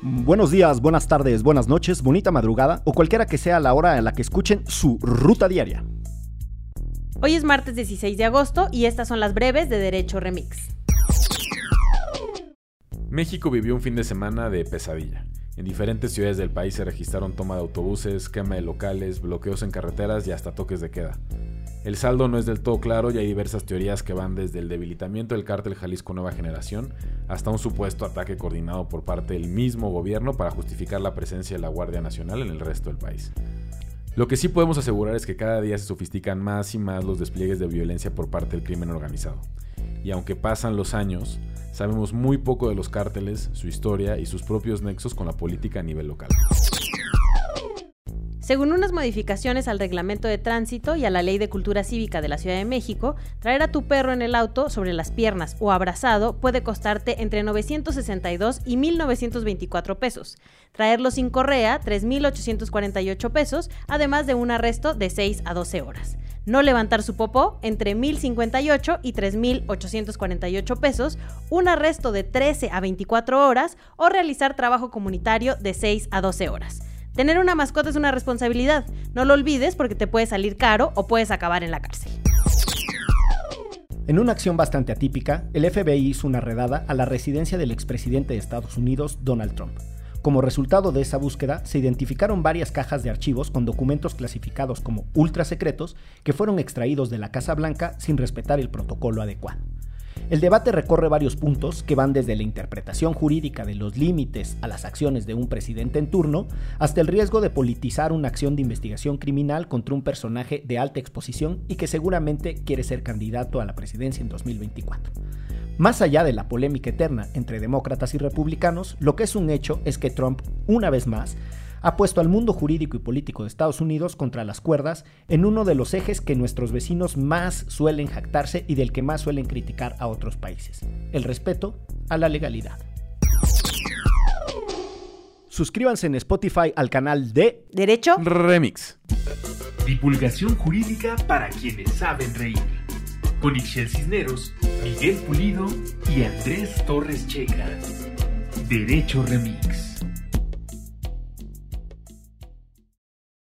Buenos días, buenas tardes, buenas noches, bonita madrugada o cualquiera que sea la hora en la que escuchen su ruta diaria. Hoy es martes 16 de agosto y estas son las breves de Derecho Remix. México vivió un fin de semana de pesadilla. En diferentes ciudades del país se registraron toma de autobuses, quema de locales, bloqueos en carreteras y hasta toques de queda. El saldo no es del todo claro y hay diversas teorías que van desde el debilitamiento del cártel Jalisco Nueva Generación hasta un supuesto ataque coordinado por parte del mismo gobierno para justificar la presencia de la Guardia Nacional en el resto del país. Lo que sí podemos asegurar es que cada día se sofistican más y más los despliegues de violencia por parte del crimen organizado. Y aunque pasan los años, sabemos muy poco de los cárteles, su historia y sus propios nexos con la política a nivel local. Según unas modificaciones al reglamento de tránsito y a la ley de cultura cívica de la Ciudad de México, traer a tu perro en el auto sobre las piernas o abrazado puede costarte entre 962 y 1.924 pesos. Traerlo sin correa, 3.848 pesos, además de un arresto de 6 a 12 horas. No levantar su popó, entre 1.058 y 3.848 pesos, un arresto de 13 a 24 horas o realizar trabajo comunitario de 6 a 12 horas. Tener una mascota es una responsabilidad. No lo olvides porque te puede salir caro o puedes acabar en la cárcel. En una acción bastante atípica, el FBI hizo una redada a la residencia del expresidente de Estados Unidos, Donald Trump. Como resultado de esa búsqueda, se identificaron varias cajas de archivos con documentos clasificados como ultra secretos que fueron extraídos de la Casa Blanca sin respetar el protocolo adecuado. El debate recorre varios puntos que van desde la interpretación jurídica de los límites a las acciones de un presidente en turno hasta el riesgo de politizar una acción de investigación criminal contra un personaje de alta exposición y que seguramente quiere ser candidato a la presidencia en 2024. Más allá de la polémica eterna entre demócratas y republicanos, lo que es un hecho es que Trump, una vez más, ha puesto al mundo jurídico y político de Estados Unidos contra las cuerdas en uno de los ejes que nuestros vecinos más suelen jactarse y del que más suelen criticar a otros países, el respeto a la legalidad. Suscríbanse en Spotify al canal de Derecho Remix. Divulgación jurídica para quienes saben reír. Con Ixel Cisneros, Miguel Pulido y Andrés Torres Checa. Derecho Remix.